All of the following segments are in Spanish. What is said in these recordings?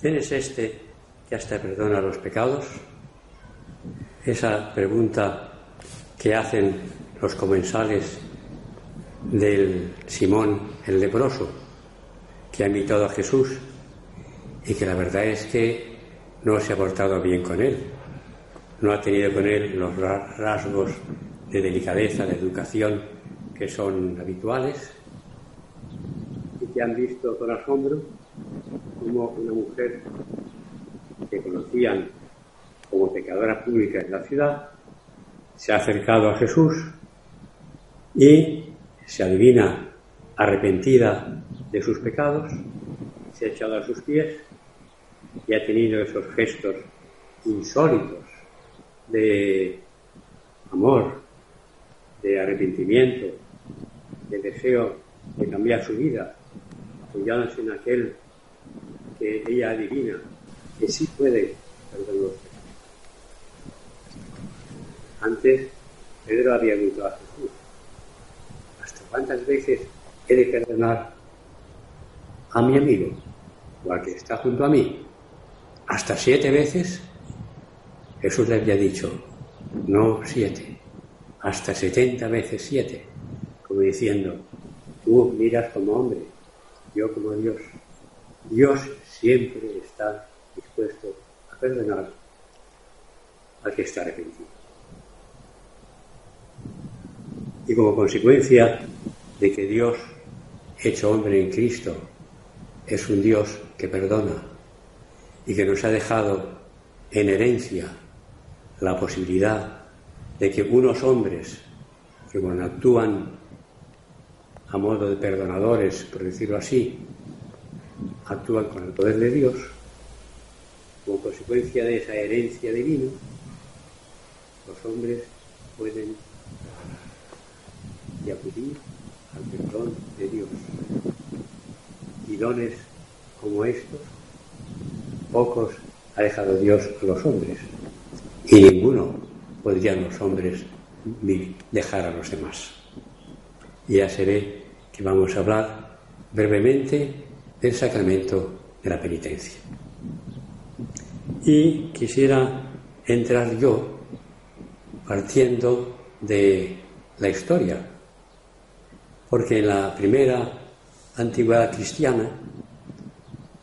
¿Quién es este que hasta perdona los pecados? Esa pregunta que hacen los comensales del Simón el leproso, que ha invitado a Jesús y que la verdad es que no se ha portado bien con él, no ha tenido con él los rasgos de delicadeza, de educación que son habituales y que han visto con asombro como una mujer que conocían como pecadora pública en la ciudad se ha acercado a Jesús y se adivina arrepentida de sus pecados, se ha echado a sus pies y ha tenido esos gestos insólitos de amor, de arrepentimiento, de deseo de cambiar su vida, apoyándose en aquel que ella adivina que sí puede perdonar. Antes, Pedro había dicho a Jesús, ¿hasta cuántas veces he de perdonar a mi amigo o al que está junto a mí? ¿Hasta siete veces? Jesús le había dicho, no siete, hasta setenta veces siete, como diciendo, tú miras como hombre, yo como Dios. Dios siempre está dispuesto a perdonar al que está arrepentido. Y como consecuencia de que Dios, hecho hombre en Cristo, es un Dios que perdona y que nos ha dejado en herencia la posibilidad de que unos hombres que cuando actúan a modo de perdonadores, por decirlo así, actúan con el poder de Dios, como consecuencia de esa herencia divina, los hombres pueden y acudir al perdón de Dios. Y dones como estos, pocos ha dejado Dios a los hombres, y ninguno podrían los hombres dejar a los demás. Ya se ve que vamos a hablar brevemente del sacramento de la penitencia. Y quisiera entrar yo partiendo de la historia, porque en la primera antigüedad cristiana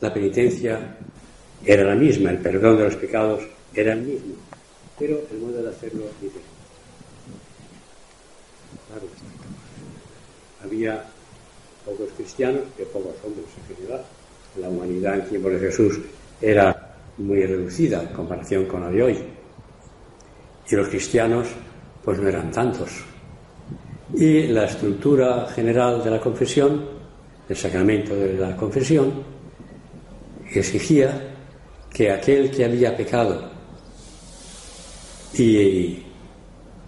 la penitencia era la misma, el perdón de los pecados era el mismo, pero el modo de hacerlo diferente. Había pocos cristianos que pocos hombres en general. La humanidad en tiempos de Jesús era muy reducida en comparación con la de hoy. Y los cristianos, pues no eran tantos. Y la estructura general de la confesión, el sacramento de la confesión, exigía que aquel que había pecado y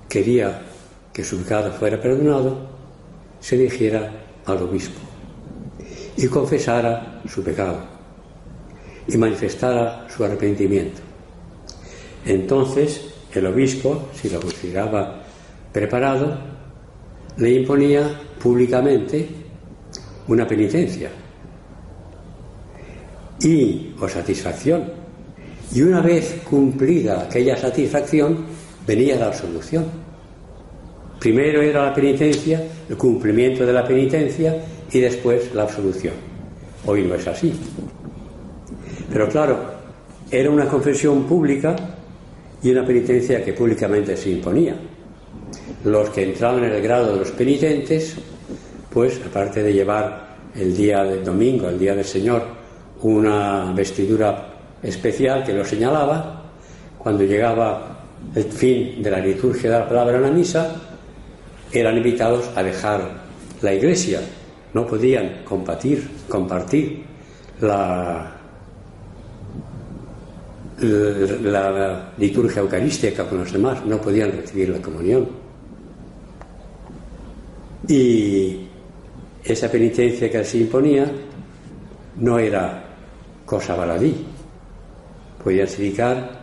quería que su pecado fuera perdonado, se dirigiera al obispo y confesara su pecado y manifestara su arrepentimiento. Entonces el obispo, si lo consideraba preparado, le imponía públicamente una penitencia y o satisfacción. Y una vez cumplida aquella satisfacción, venía la absolución. Primero era la penitencia, el cumplimiento de la penitencia y después la absolución. Hoy no es así. Pero claro, era una confesión pública y una penitencia que públicamente se imponía. Los que entraban en el grado de los penitentes, pues aparte de llevar el día del domingo, el día del Señor, una vestidura especial que lo señalaba, cuando llegaba el fin de la liturgia de la palabra en la misa, eran invitados a dejar la iglesia. No podían compartir, compartir la, liturgia eucarística con los demás, no podían recibir la comunión. Y esa penitencia que se imponía no era cosa baladí. Podía significar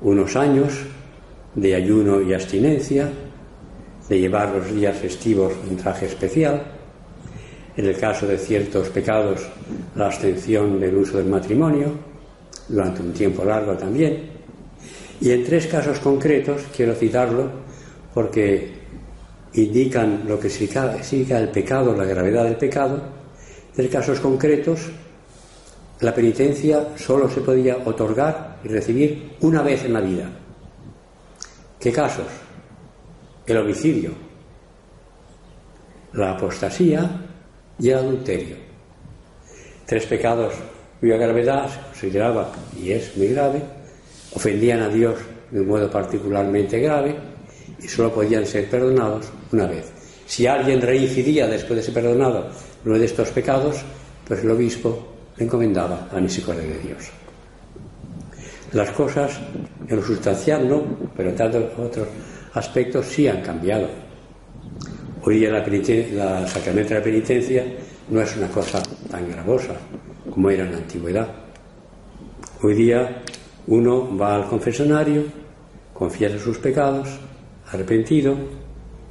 unos años de ayuno y abstinencia, de llevar los días festivos en traje especial, en el caso de ciertos pecados, la abstención del uso del matrimonio, durante un tiempo largo también. Y en tres casos concretos, quiero citarlo porque indican lo que significa el pecado, la gravedad del pecado, tres casos concretos, la penitencia solo se podía otorgar y recibir una vez en la vida. ¿Qué casos? El homicidio, la apostasía y el adulterio. Tres pecados cuya gravedad se consideraba, y es muy grave, ofendían a Dios de un modo particularmente grave y solo podían ser perdonados una vez. Si alguien reincidía después de ser perdonado uno de estos pecados, pues el obispo le encomendaba a misericordia de Dios. Las cosas en lo sustancial no, pero en tantos otros aspectos sí han cambiado. Hoy día la, la sacramento de la penitencia no es una cosa tan gravosa como era en la antigüedad. Hoy día uno va al confesionario, confiesa sus pecados, arrepentido,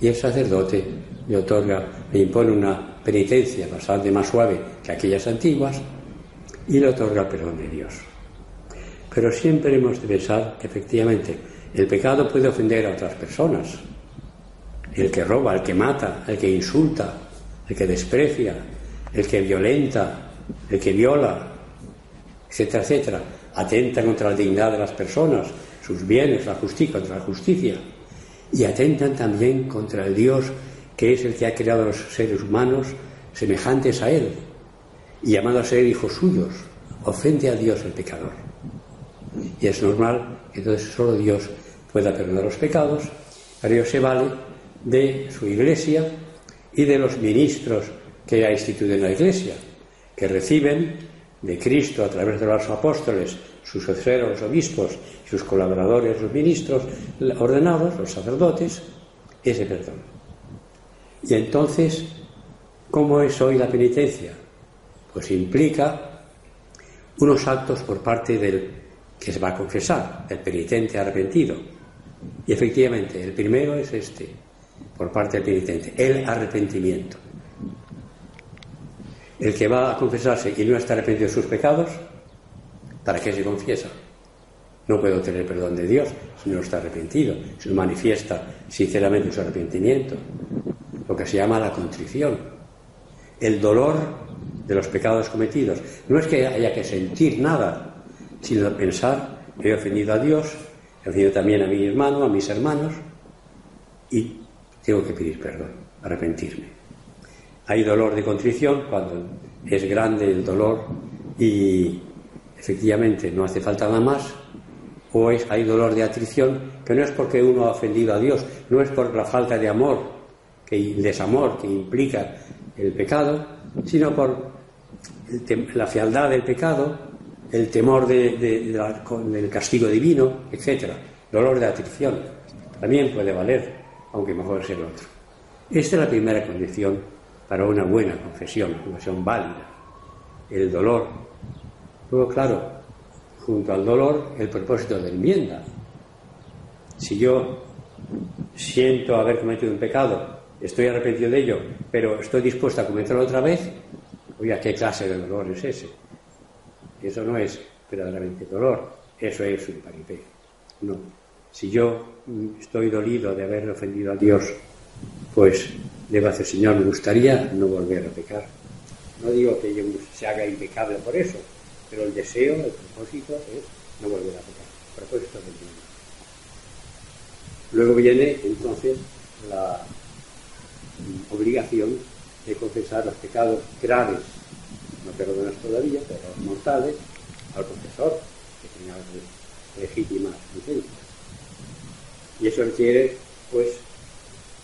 y el sacerdote le otorga, le impone una penitencia bastante más suave que aquellas antiguas y le otorga el perdón de Dios. Pero siempre hemos de pensar que efectivamente el pecado puede ofender a otras personas. El que roba, el que mata, el que insulta, el que desprecia, el que violenta, el que viola, etcétera, etcétera, atenta contra la dignidad de las personas, sus bienes, la justicia, contra la justicia, y atentan también contra el Dios que es el que ha creado a los seres humanos semejantes a Él, y llamado a ser hijos suyos, ofende a Dios el pecador. Y es normal que entonces solo Dios pueda perdonar los pecados, pero ello se vale de su iglesia y de los ministros que ha instituido en la iglesia, que reciben de Cristo a través de los apóstoles, sus sucesores, los obispos, sus colaboradores, los ministros ordenados, los sacerdotes, ese perdón. Y entonces, ¿cómo es hoy la penitencia? Pues implica unos actos por parte del que se va a confesar, el penitente arrepentido. Y efectivamente, el primero es este, por parte del penitente, el arrepentimiento. El que va a confesarse y no está arrepentido de sus pecados, ¿para qué se confiesa? No puede obtener perdón de Dios si no está arrepentido, si no manifiesta sinceramente su arrepentimiento. Lo que se llama la contrición. El dolor de los pecados cometidos. No es que haya que sentir nada, sino pensar, he ofendido a Dios, he también a mi hermano, a mis hermanos, y tengo que pedir perdón, arrepentirme. Hay dolor de contrición cuando es grande el dolor y efectivamente no hace falta nada más, o es, hay dolor de atrición que no es porque uno ha ofendido a Dios, no es por la falta de amor, que, el desamor que implica el pecado, sino por la fealdad del pecado, el temor del castigo divino, etc. Dolor de atrición también puede valer, aunque mejor es el otro. Esta es la primera condición para una buena confesión, una confesión válida. El dolor. Luego, claro, junto al dolor, el propósito de enmienda. Si yo siento haber cometido un pecado, estoy arrepentido de ello, pero estoy dispuesto a cometerlo otra vez, oiga, ¿qué clase de dolor es ese? Eso no es verdaderamente dolor, eso es un paripé. No. Si yo estoy dolido de haber ofendido a Dios, pues debo hacer, Señor, me gustaría no volver a pecar. No digo que yo se haga impecable por eso, pero el deseo, el propósito es no volver a pecar. Propósito del mundo. Luego viene entonces la obligación de confesar los pecados graves, perdonas todavía, pero mortales, al confesor, que tenga legítimas licencias. Y eso requiere, pues,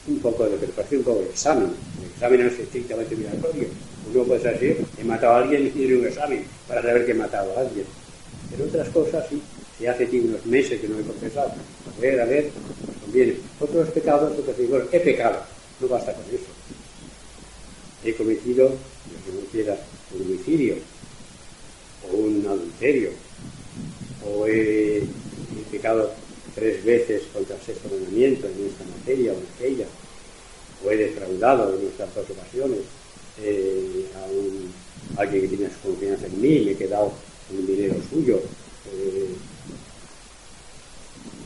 un poco de preparación, un poco de examen. El examen es estrictamente obligatorio. Uno puede decir, he matado a alguien y tiene un examen para saber que he matado a alguien. Pero otras cosas, sí, si hace unos meses que no he confesado, a ver, a ver, conviene. Otros pecados, otros digo, he pecado, no basta con eso. He cometido, lo que no quiera, un homicidio, o un adulterio, o he, pecado tres veces contra el sexto mandamiento en esta materia o en aquella, o he defraudado en nuestras dos ocasiones eh, a, alguien que tiene confianza en mí, me he quedado un dinero suyo. Eh,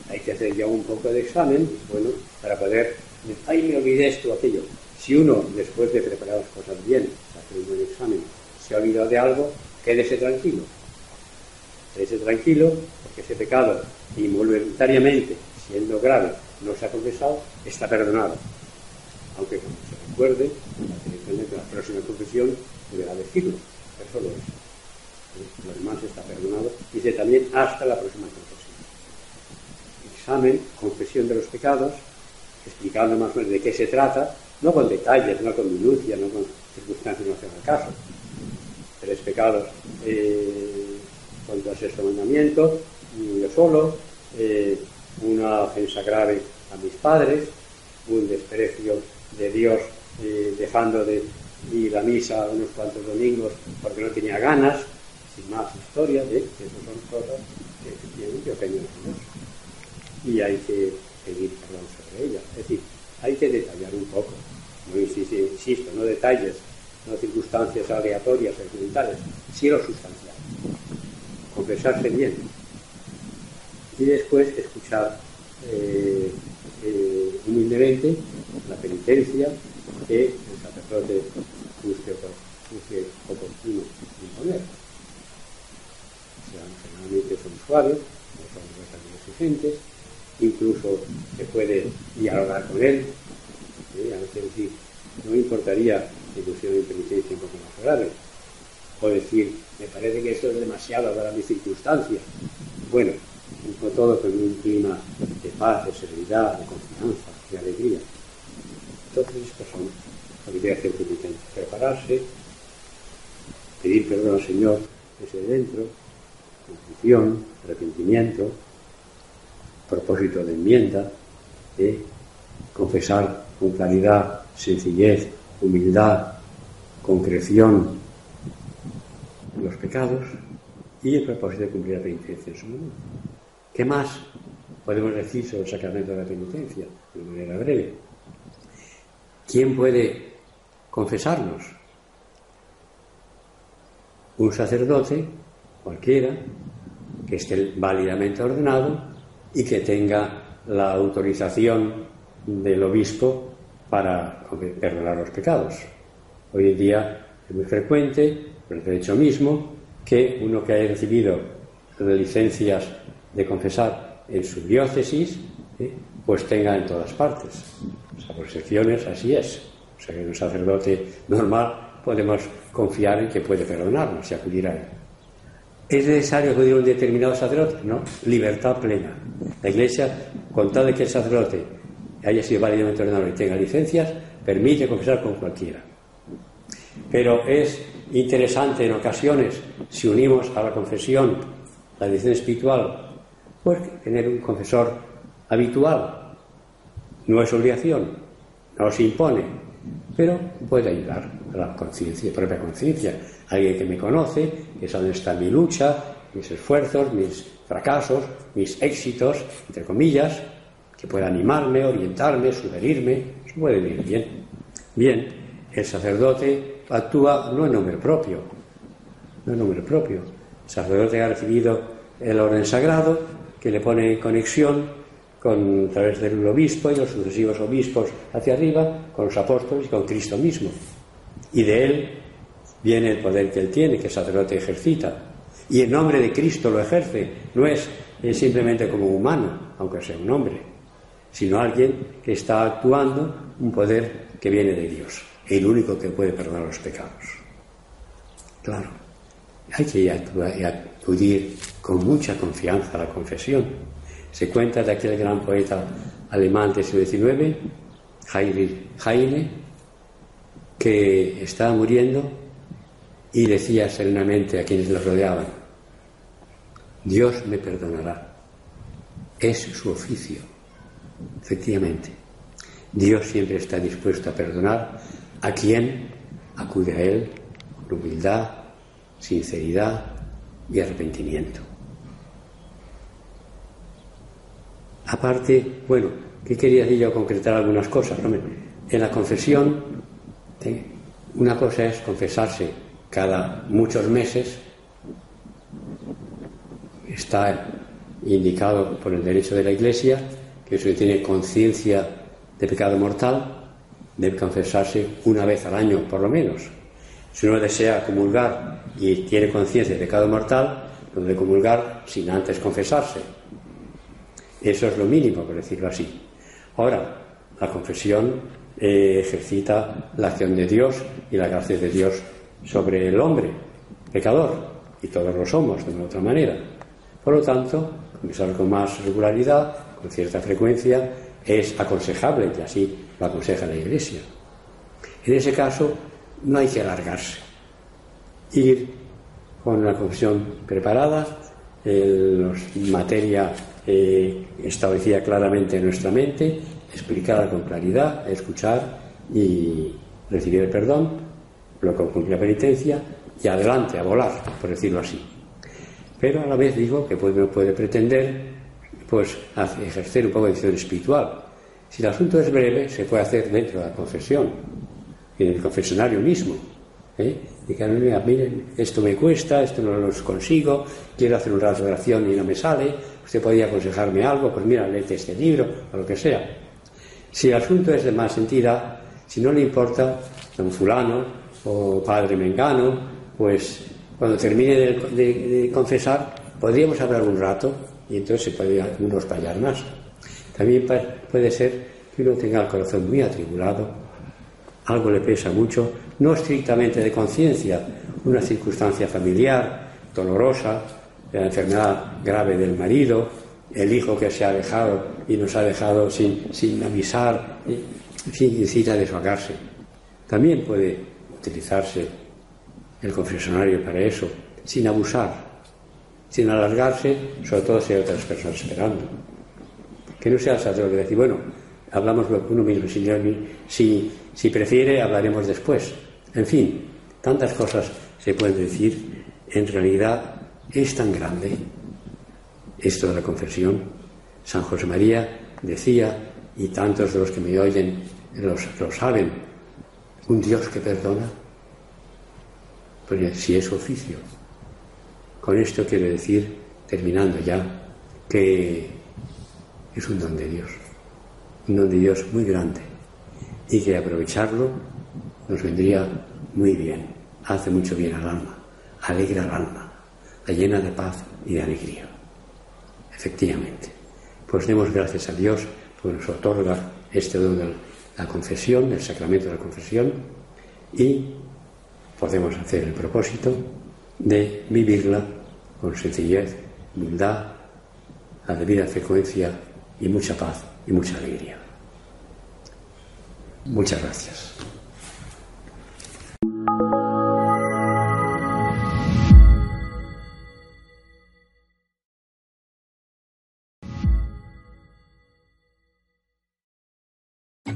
hay que hacer ya un poco de examen, bueno, para poder, ay, me olvidé esto, aquello. Si uno, después de preparar las cosas bien, hacer un buen examen, se ha olvidado de algo, quédese tranquilo. Quédese tranquilo, porque ese pecado, involuntariamente, siendo grave, no se ha confesado, está perdonado. Aunque como se recuerde, la próxima confesión deberá decirlo, pero solo eso. Lo demás está perdonado. Dice también hasta la próxima confesión. Examen, confesión de los pecados, explicando más o menos de qué se trata, no con detalles, no con minucia, no con circunstancias, no hacen el caso. Tres pecados eh, contra el sexto mandamiento, yo solo, eh, una ofensa grave a mis padres, un desprecio de Dios eh, dejando de ir a misa unos cuantos domingos porque no tenía ganas, sin más historia, ¿eh? esas son cosas que tienen que ofender a. Y hay que pedir perdón sobre ellas. Es decir, hay que detallar un poco. No insisto, no detalles, no circunstancias aleatorias, accidentales, sí lo sustancial. Confesarse bien. Y después escuchar eh, eh, humildemente la penitencia que el sacerdote juzgue, oportuno imponer. O sea, generalmente son suaves, no son exigentes, incluso se puede dialogar con él, a veces decir, no me importaría que pusiera una penitencia un poco más grave, o decir, me parece que esto es demasiado para mi circunstancia. Bueno, con todo con un clima de paz, de serenidad, de confianza, de alegría. Entonces, estas son lo que que hacer Prepararse, pedir perdón al Señor desde dentro, confusión, arrepentimiento, propósito de enmienda, ¿eh? confesar con claridad, sencillez, humildad, concreción los pecados y el propósito de cumplir la penitencia en su momento. ¿Qué más podemos decir sobre el sacramento de la penitencia? De manera breve. ¿Quién puede confesarnos? Un sacerdote, cualquiera, que esté válidamente ordenado y que tenga la autorización del obispo para perdonar los pecados. Hoy en día es muy frecuente, por el derecho mismo, que uno que haya recibido licencias de confesar en su diócesis, ¿eh? pues tenga en todas partes. O sea, por excepciones así es. O sea, que un sacerdote normal podemos confiar en que puede perdonarnos y acudir a él. ¿Es necesario acudir un determinado sacerdote? No, libertad plena. La Iglesia, con tal de que el sacerdote haya sido válidamente ordenado y tenga licencias, permite confesar con cualquiera. Pero es interesante en ocasiones, si unimos a la confesión la dirección espiritual, pues tener un confesor habitual. No es obligación, no se impone, pero puede ayudar a la conciencia, propia conciencia. Alguien que me conoce, que sabe dónde está mi lucha, mis esfuerzos, mis fracasos, mis éxitos, entre comillas, que pueda animarme, orientarme, sugerirme, eso puede venir bien. Bien, el sacerdote actúa no en nombre propio, no en nombre propio. El sacerdote ha recibido el orden sagrado que le pone en conexión con, a través del obispo y los sucesivos obispos hacia arriba, con los apóstoles y con Cristo mismo. Y de él viene el poder que él tiene, que el sacerdote ejercita. Y en nombre de Cristo lo ejerce, no es simplemente como humano, aunque sea un hombre, sino alguien que está actuando un poder que viene de Dios, el único que puede perdonar los pecados. Claro. hay que acudir con mucha confianza a la confesión. Se cuenta de aquel gran poeta alemán del siglo XIX, Heine, que estaba muriendo y decía serenamente a quienes lo rodeaban, Dios me perdonará. Es su oficio, efectivamente. Dios siempre está dispuesto a perdonar a quien acude a Él con humildad, sinceridad y arrepentimiento. Aparte, bueno, ¿qué quería decir yo concretar algunas cosas? En la confesión, una cosa es confesarse cada muchos meses, está indicado por el derecho de la Iglesia que si tiene conciencia de pecado mortal, debe confesarse una vez al año por lo menos. Si uno desea comulgar y tiene conciencia de pecado mortal, no debe comulgar sin antes confesarse. Eso es lo mínimo, por decirlo así. Ahora, la confesión eh, ejercita la acción de Dios y la gracia de Dios sobre el hombre, pecador, y todos lo somos de una otra manera. Por lo tanto, confesar con más regularidad, con cierta frecuencia, es aconsejable y así lo aconseja la Iglesia. En ese caso, no hay que alargarse. Ir con una confesión preparada, materia eh, establecida claramente en nuestra mente, explicada con claridad, escuchar y recibir el perdón, luego cumplir la penitencia y adelante a volar, por decirlo así. Pero a la vez digo que puede, puede pretender pues ejercer un poco de acción espiritual. Si el asunto es breve, se puede hacer dentro de la confesión, en el confesionario mismo. ¿eh? Y que miren, esto me cuesta, esto no lo consigo, quiero hacer una oración y no me sale, usted podría aconsejarme algo, pues mira, léete este libro, o lo que sea. Si el asunto es de más entidad, si no le importa, don fulano o padre mengano, pues cuando termine de, confesar, podríamos hablar un rato y entonces se puede uno espallar más. También puede ser que uno tenga el corazón muy atribulado, algo le pesa mucho, no estrictamente de conciencia, una circunstancia familiar, dolorosa, la enfermedad grave del marido, el hijo que se ha dejado y nos ha dejado sin, sin avisar, en fin, necesita desvagarse. También puede utilizarse el confesionario para eso, sin abusar, sin alargarse, sobre todo si hay otras personas esperando. Que no sea el sacerdote decir, bueno, hablamos uno mismo, si, si prefiere, hablaremos después. En fin, tantas cosas se pueden decir. En realidad es tan grande esto de la confesión. San José María decía, y tantos de los que me oyen lo saben, un Dios que perdona, pues si es oficio. Con esto quiero decir, terminando ya, que es un don de Dios, un don de Dios muy grande y que aprovecharlo nos vendría muy bien, hace mucho bien al alma, alegra al alma, la llena de paz y de alegría. Efectivamente, pues demos gracias a Dios por nos otorga este don de la confesión, el sacramento de la confesión, y podemos hacer el propósito de vivirla con sencillez, humildad, la debida frecuencia y mucha paz y mucha alegría. Muchas gracias.